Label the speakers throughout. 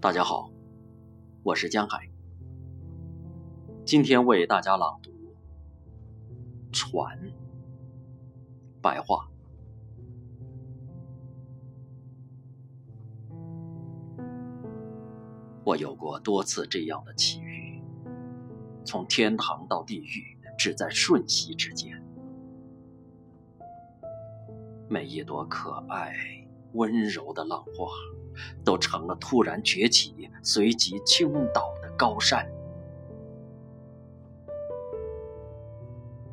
Speaker 1: 大家好，我是江海。今天为大家朗读《船》白话。我有过多次这样的奇遇，从天堂到地狱，只在瞬息之间。每一朵可爱温柔的浪花。都成了突然崛起、随即倾倒的高山。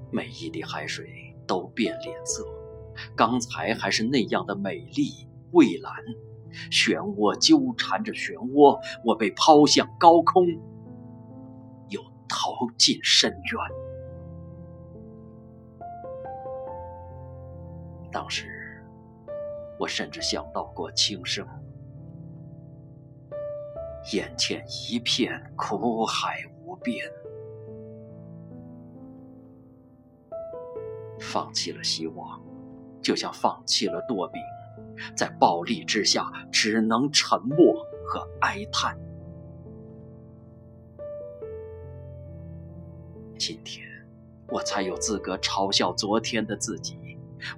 Speaker 1: 每一滴海水都变脸色，刚才还是那样的美丽蔚蓝，漩涡纠缠着漩涡，我被抛向高空，又投进深渊。当时，我甚至想到过轻生。眼前一片苦海无边，放弃了希望，就像放弃了舵柄，在暴力之下只能沉默和哀叹。今天，我才有资格嘲笑昨天的自己，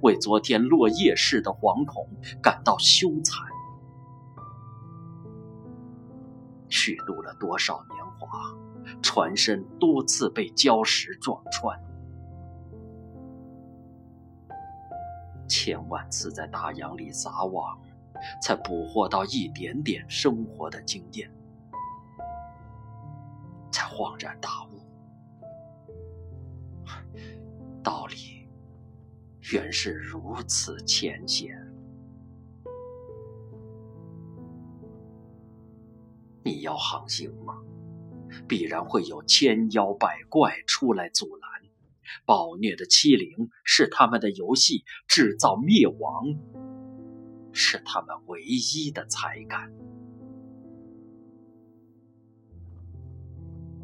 Speaker 1: 为昨天落叶似的惶恐感到羞惭。虚度了多少年华，船身多次被礁石撞穿，千万次在大洋里撒网，才捕获到一点点生活的经验，才恍然大悟，道理原是如此浅显。你要航行吗？必然会有千妖百怪出来阻拦。暴虐的欺凌是他们的游戏，制造灭亡是他们唯一的才干。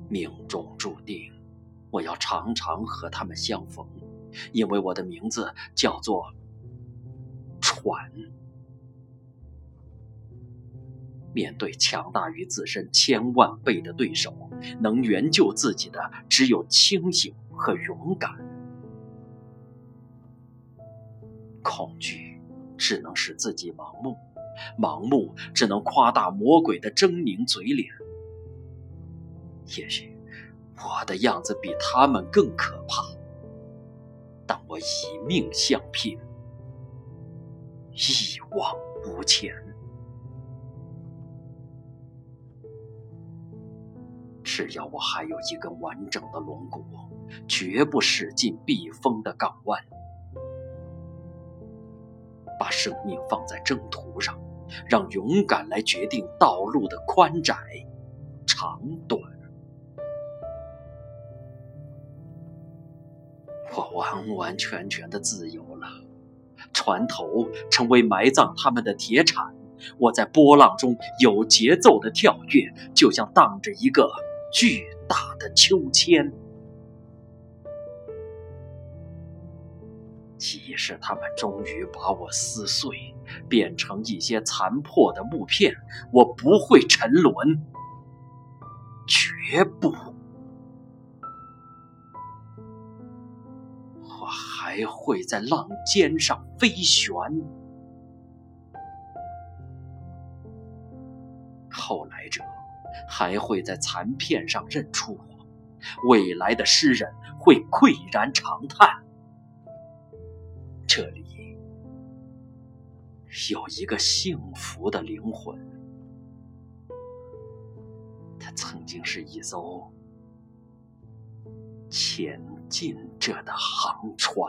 Speaker 1: 命中注定，我要常常和他们相逢，因为我的名字叫做船。面对强大于自身千万倍的对手，能援救自己的只有清醒和勇敢。恐惧只能使自己盲目，盲目只能夸大魔鬼的狰狞嘴脸。也许我的样子比他们更可怕，但我以命相拼，一往无前。只要我还有一根完整的龙骨，绝不驶进避风的港湾。把生命放在征途上，让勇敢来决定道路的宽窄、长短。我完完全全的自由了，船头成为埋葬他们的铁铲。我在波浪中有节奏的跳跃，就像荡着一个。巨大的秋千，即使他们终于把我撕碎，变成一些残破的木片，我不会沉沦，绝不，还会在浪尖上飞旋。后来者。还会在残片上认出我，未来的诗人会喟然长叹。这里有一个幸福的灵魂，它曾经是一艘前进者的航船。